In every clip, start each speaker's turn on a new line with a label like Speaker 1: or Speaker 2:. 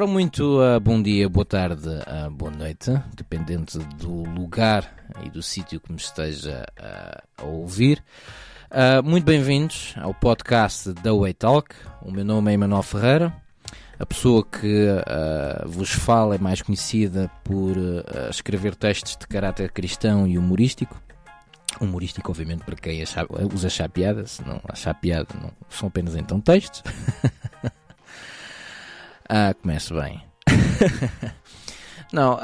Speaker 1: Ora, muito uh, bom dia, boa tarde, uh, boa noite, dependente do lugar e do sítio que me esteja uh, a ouvir. muito bem-vindos ao podcast da Way Talk. O meu nome é Emanuel Ferreira. A pessoa que vos fala é mais conhecida por escrever textos de caráter cristão e humorístico. Humorístico, obviamente, para quem acha, usa achar se não achar piada, não, são apenas então textos. Ah, começo bem. Não,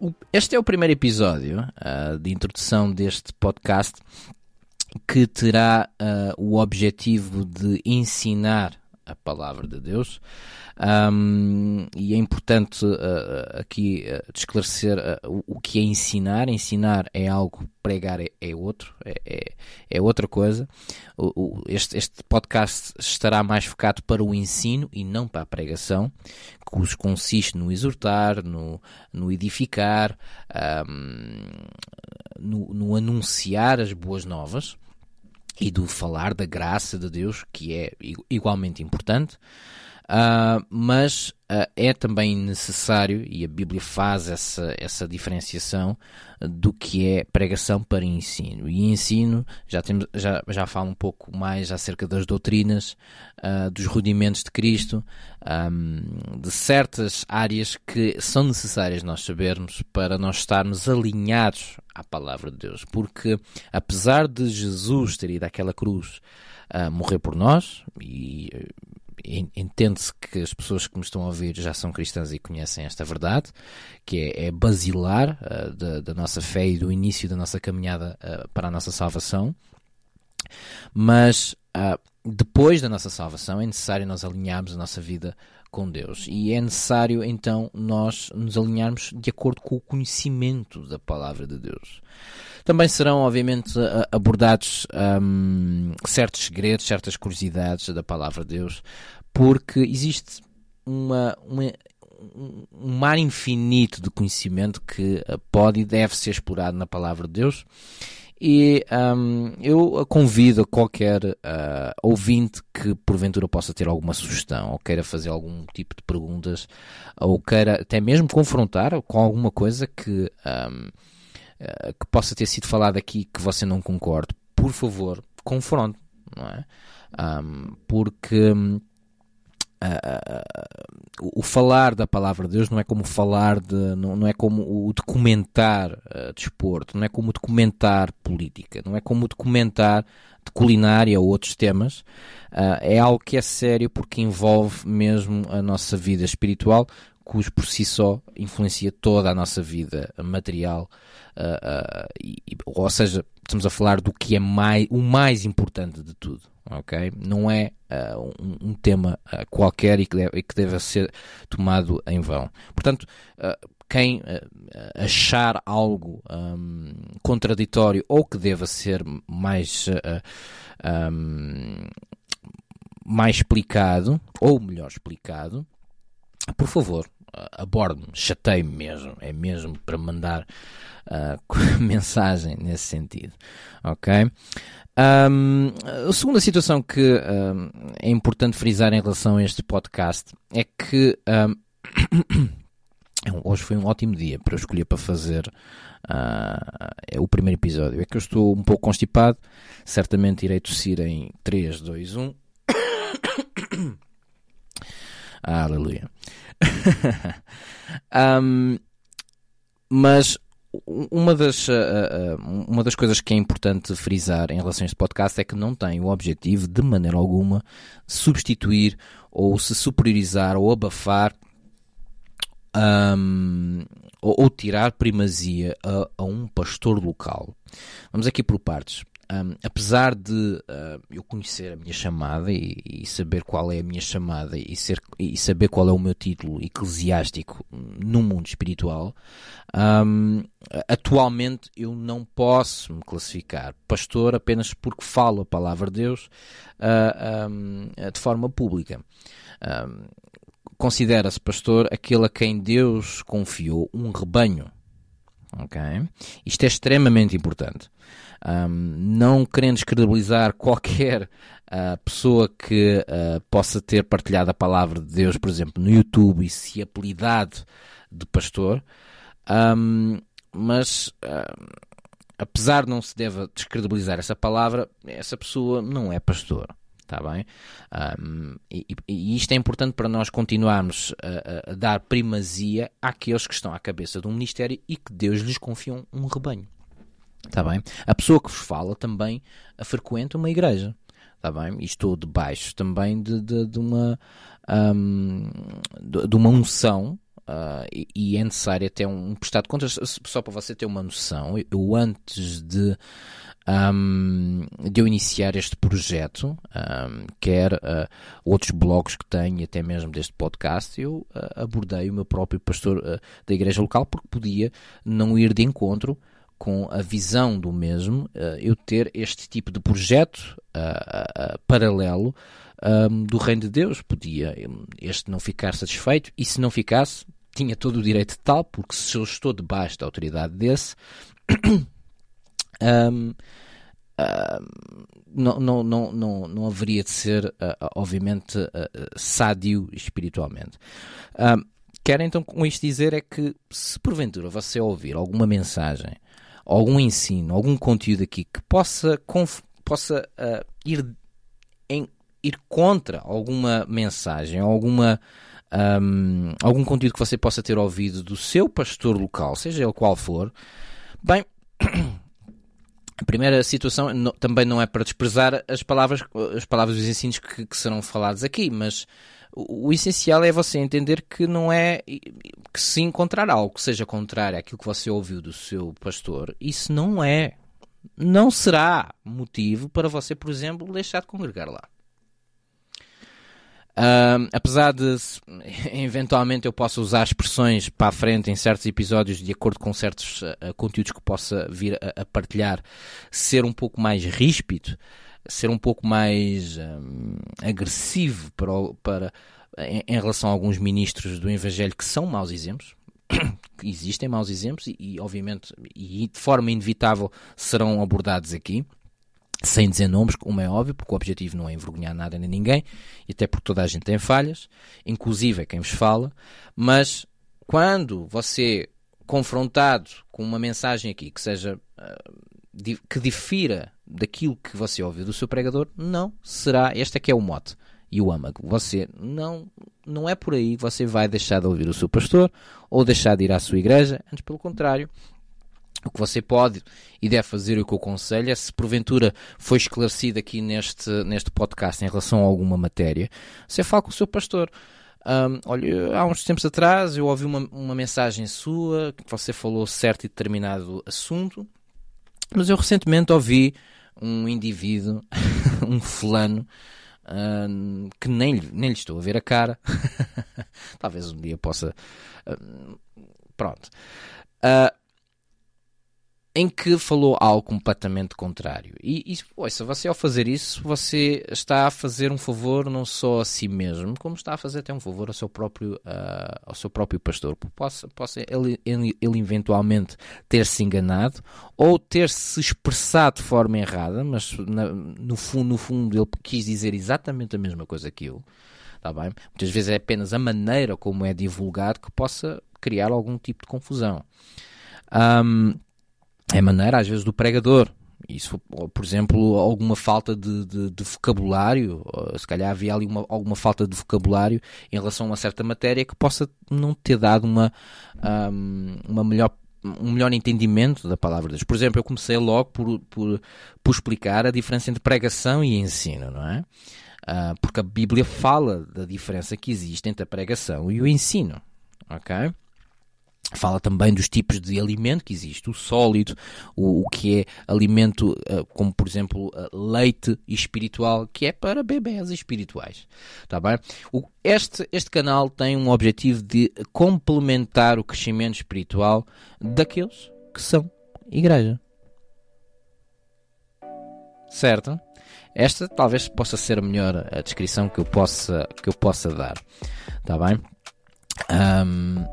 Speaker 1: um, este é o primeiro episódio uh, de introdução deste podcast que terá uh, o objetivo de ensinar a palavra de Deus. Um, e é importante uh, aqui uh, esclarecer uh, o, o, que é ensinar. Ensinar é algo, pregar é, é outro, é, é, é, outra coisa. O, o, este, este podcast estará mais focado para o ensino e não para a pregação, que consiste no exortar, no, no edificar, um, no, no anunciar as boas novas e do falar da graça de Deus, que é igualmente importante. Uh, mas uh, é também necessário, e a Bíblia faz essa, essa diferenciação do que é pregação para ensino. E ensino, já, temos, já, já falo um pouco mais acerca das doutrinas, uh, dos rudimentos de Cristo, um, de certas áreas que são necessárias nós sabermos para nós estarmos alinhados à palavra de Deus. Porque apesar de Jesus ter ido àquela cruz morrer por nós, e entende-se que as pessoas que me estão a ouvir já são cristãs e conhecem esta verdade, que é, é basilar uh, da, da, nossa fé e do início da nossa caminhada uh, para a nossa salvação. Mas uh, depois da nossa salvação é necessário nós alinharmos a nossa vida com Deus e é necessário então nós nos alinharmos de acordo com o conhecimento da palavra de Deus. Também serão, obviamente, abordados um, certos segredos, certas curiosidades da palavra de Deus, porque existe uma, uma, um mar infinito de conhecimento que pode e deve ser explorado na palavra de Deus. E um, eu convido qualquer uh, ouvinte que porventura possa ter alguma sugestão ou queira fazer algum tipo de perguntas ou queira até mesmo confrontar com alguma coisa que, um, eh, que possa ter sido falado aqui que você não concorde, por favor, confronte, não é? Um, porque uh, o falar da palavra de Deus não é como falar de, não, não é como o documentar uh, desporto, não é como documentar política, não é como documentar de culinária ou outros temas. Uh, é algo que é sério porque envolve mesmo a nossa vida espiritual, cujo por si só influencia toda a nossa vida material. Uh, uh, e, ou seja, estamos a falar do que é mais, o mais importante de tudo ok? Não é uh, um, um, tema qualquer e que, deve, e que deve ser tomado em vão. Portanto, quem achar algo um, contraditório ou que deva ser mais, um, mais explicado, ou melhor explicado, por favor, aborde-me, chateie-me mesmo, é mesmo para mandar uh, mensagem nesse sentido, ok? Um, a segunda situação que um, é importante frisar em relação a este podcast é que um, hoje foi um ótimo dia para eu escolher para fazer uh, é o primeiro episódio. É que eu estou um pouco constipado, certamente irei tossir em 3, 2, 1. Aleluia. mas uma das, uh, uh, uma das coisas que é importante frisar em relação a este podcast é que não tem o objetivo, de maneira alguma, substituir ou se superiorizar ou abafar um, ou, ou, tirar primazia a, a um pastor local. Vamos aqui por partes. Um, apesar de uh, eu conhecer a minha chamada e, e, saber qual é a minha chamada e, ser, e saber qual é o meu título eclesiástico no mundo espiritual, um, atualmente eu não posso me classificar pastor apenas porque falo a palavra de Deus uh, um, de forma pública. Considera-se pastor aquele a quem Deus confiou um rebanho ok? Isto é extremamente importante. Um, não querendo descredibilizar qualquer uh, pessoa que uh, possa ter partilhado a palavra de Deus, por exemplo, no YouTube e se apelidado de pastor, um, mas uh, apesar de não se deva descredibilizar essa palavra, essa pessoa não é pastor. Está bem? Um, e, e, isto é importante para nós continuarmos a, a, dar primazia àqueles que estão à cabeça de um ministério e que Deus lhes confiou um rebanho. Está bem? A pessoa que vos fala também frequenta uma igreja. Está bem? E estou debaixo também de, de, de uma, um, de, de uma unção Uh, e, e, é necessário até um, um prestado de contas, só para você ter uma noção. Eu, antes de, um, de eu iniciar este projeto, um, quer uh, outros blogs que tenho, até mesmo deste podcast, eu uh, abordei o meu próprio pastor da igreja local porque podia não ir de encontro com a visão do mesmo, eu ter este tipo de projeto paralelo do Reino de Deus. Podia este não ficar satisfeito e, se não ficasse, tinha todo o direito de tal, porque se eu estou debaixo da autoridade desse, um, um, não, não, não, não, não haveria de ser, uh, obviamente, uh, sádio espiritualmente. Um, quero então com isto dizer é que se porventura você ouvir alguma mensagem, algum ensino, algum conteúdo aqui que possa, possa uh, ir, em, ir contra alguma mensagem, alguma um, algum conteúdo que você possa ter ouvido do seu pastor local, seja ele qual for, bem, a primeira situação não, também não é para desprezar as palavras, as palavras dos ensinos que, que serão falados aqui, mas o, o, essencial é você entender que não é que se encontrar algo que seja contrário àquilo que você ouviu do seu pastor, isso não é, não será motivo para você, por exemplo, deixar de congregar lá. Uh, apesar de eventualmente eu possa usar expressões para a frente em certos episódios de acordo com certos uh, conteúdos que possa vir a, a, partilhar, ser um pouco mais ríspido, ser um pouco mais um, agressivo para, para em, em, relação a alguns ministros do Evangelho que são maus exemplos. existem maus exemplos e, e obviamente e de forma inevitável serão abordados aqui sem dizer nomes, como é óbvio, porque o objetivo não é envergonhar nada nem ninguém, e até porque toda a gente tem falhas, inclusive é quem vos fala, mas quando você confrontado com uma mensagem aqui que seja uh, que difira daquilo que você ouviu do seu pregador, não será, este é que é o mote e o âmago. Você não não é por aí que você vai deixar de ouvir o seu pastor ou deixar de ir à sua igreja, antes pelo contrário, o que você pode e deve fazer, o que eu aconselho, é se porventura foi esclarecido aqui neste, neste podcast em relação a alguma matéria, você fala com o seu pastor. Um, olha, há uns tempos atrás eu ouvi uma, uma mensagem sua que você falou certo e determinado assunto, mas eu recentemente ouvi um indivíduo, um fulano, um, que nem, nem lhe estou a ver a cara. Talvez um dia possa. Um, pronto. Uh, em que falou algo completamente contrário. E, e ouça, você ao fazer isso, você está a fazer um favor não só a si mesmo, como está a fazer até um favor ao seu próprio, uh, ao seu próprio pastor. Possa, possa ele, ele, ele eventualmente ter-se enganado ou ter-se expressado de forma errada, mas na, no, fundo, no fundo ele quis dizer exatamente a mesma coisa que eu. Tá bem? Muitas vezes é apenas a maneira como é divulgado que possa criar algum tipo de confusão. Um, é maneira, às vezes, do pregador. Isso, por exemplo, alguma falta de, de, de vocabulário, se calhar havia ali uma, alguma falta de vocabulário em relação a uma certa matéria que possa não ter dado uma, um, uma melhor um melhor entendimento da palavra de Deus. Por exemplo, eu comecei logo por, por, por explicar a diferença entre pregação e ensino, não é? Uh, porque a Bíblia fala da diferença que existe entre a pregação e o ensino, ok? Fala também dos tipos de alimento que existe, o sólido, o, o que é alimento, uh, como por exemplo uh, leite espiritual, que é para bebés espirituais. Tá bem? O, este, este canal tem um objetivo de complementar o crescimento espiritual daqueles que são igreja. Certo? Esta talvez possa ser a melhor a descrição que eu possa, que eu possa dar. Tá bem? Um,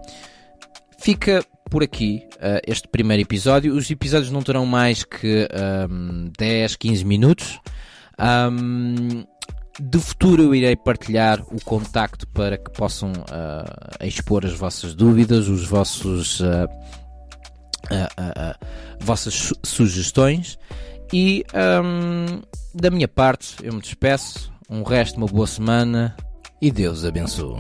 Speaker 1: Fica por aqui uh, este primeiro episódio. Os episódios não terão mais que um, 10, 15 minutos. Um, de futuro eu irei partilhar o contacto para que possam uh, expor as vossas dúvidas, os vossos uh, vossas su sugestões e um, da minha parte eu me despeço. Um resto, uma boa semana e Deus abençoe.